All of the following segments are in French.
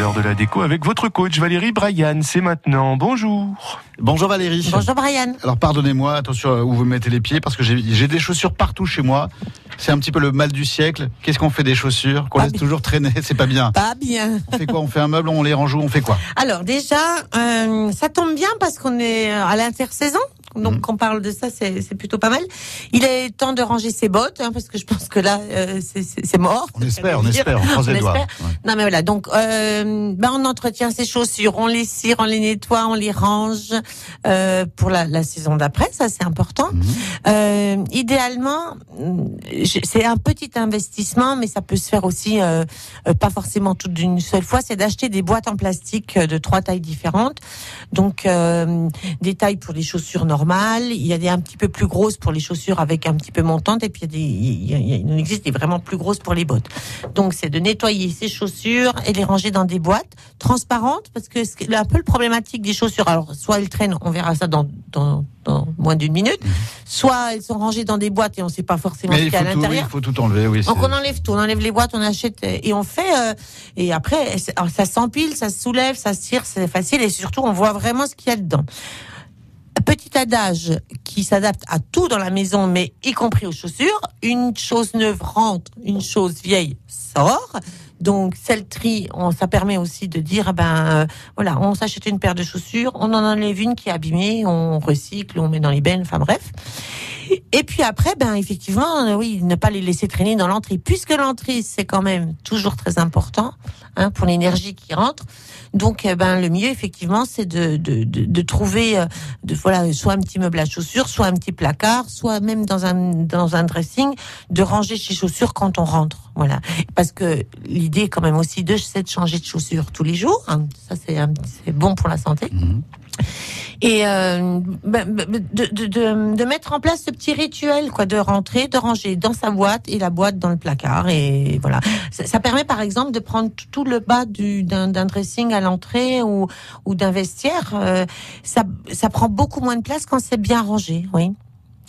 l'heure de la déco avec votre coach Valérie Bryan. C'est maintenant. Bonjour. Bonjour Valérie. Bonjour Brian. Alors pardonnez-moi, attention où vous mettez les pieds parce que j'ai des chaussures partout chez moi. C'est un petit peu le mal du siècle. Qu'est-ce qu'on fait des chaussures Qu'on Pas laisse bien. toujours traîner, c'est pas bien. Pas bien. On fait quoi? On fait un meuble, on les range où? On fait quoi? Alors déjà, euh, ça tombe bien parce qu'on est à l'intersaison. Donc Mhm. quand on parle de ça, c'est plutôt pas mal. Il est temps de ranger ses bottes hein, parce que je pense que là, euh, c'est- mort. On espère, on espère, on croise les doigts. Non mais voilà, donc euh, ben on entretient ses chaussures, on les cire, on les nettoie, on les range euh, pour la, la saison d'après, ça c'est important. Euh, idéalement, mm, c'est un petit investissement, mais ça peut se faire aussi euh, euh, pas forcément tout d'une seule fois. C'est d'acheter des boîtes en plastique de trois tailles différentes. Donc euh, des tailles pour les chaussures normales, il y a des un petit peu plus grosses pour les chaussures avec un petit peu montante, et puis il y a des, il, y a- il en existe des vraiment plus grosses pour les bottes. Donc c'est de nettoyer ses chaussures et les ranger dans des boîtes transparentes, parce que c'est un peu le problématique des chaussures. Alors soit elles traînent, on verra ça dans, dans, dans moins d'une minute, soit elles sont rangées dans des boîtes et on ne sait pas forcément Mais ce il qu'il y a à l'intérieur. il faut tout enlever, oui. Donc on enlève tout, on enlève les boîtes, on achète et on fait euh, et après ça s'empile, ça se soulève, ça se tire, c'est facile et surtout on voit vraiment ce qu'il y a dedans. Petit adage qui s'adapte à tout dans la maison, mais y compris aux chaussures. Une chose neuve rentre, une chose vieille sort. Donc, celle tri, on, ça permet aussi de dire, ah ben, euh, voilà, on s'achète une paire de chaussures, on en enlève une qui est abîmée, on recycle, on met dans les bennes, enfin bref. Et puis après, ben effectivement, euh, oui, ne pas les laisser traîner dans l'entrée, puisque l'entrée c'est quand même toujours très important hein, pour l'énergie qui rentre. Donc, eh ben le mieux effectivement, c'est de, de, de, trouver, euh, de voilà, soit un petit meuble à chaussures, soit un petit placard, soit même dans un dans un dressing, de ranger ses chaussures quand on rentre. Voilà, parce que l'idée quand même aussi de c'est de changer de chaussures tous les jours. hein. Ça c'est bon pour la santé Mhm. Et euh, ben, ben, de, de, de, de mettre en place ce petit rituel quoi de rentrer de ranger dans sa boîte et la boîte dans le placard et voilà ça, ça permet par exemple de prendre tout- le bas du d'un d'un dressing à l'entrée ou ou d'un vestiaire euh, ça ça prend beaucoup moins de place quand c'est bien rangé oui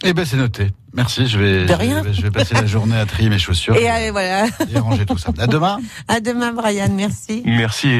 Eh ben c'est noté. Merci, je vais, De je rien. vais, je vais passer la journée à trier mes chaussures et euh, voilà et ranger tout ça. À demain. à demain Brian merci Merci.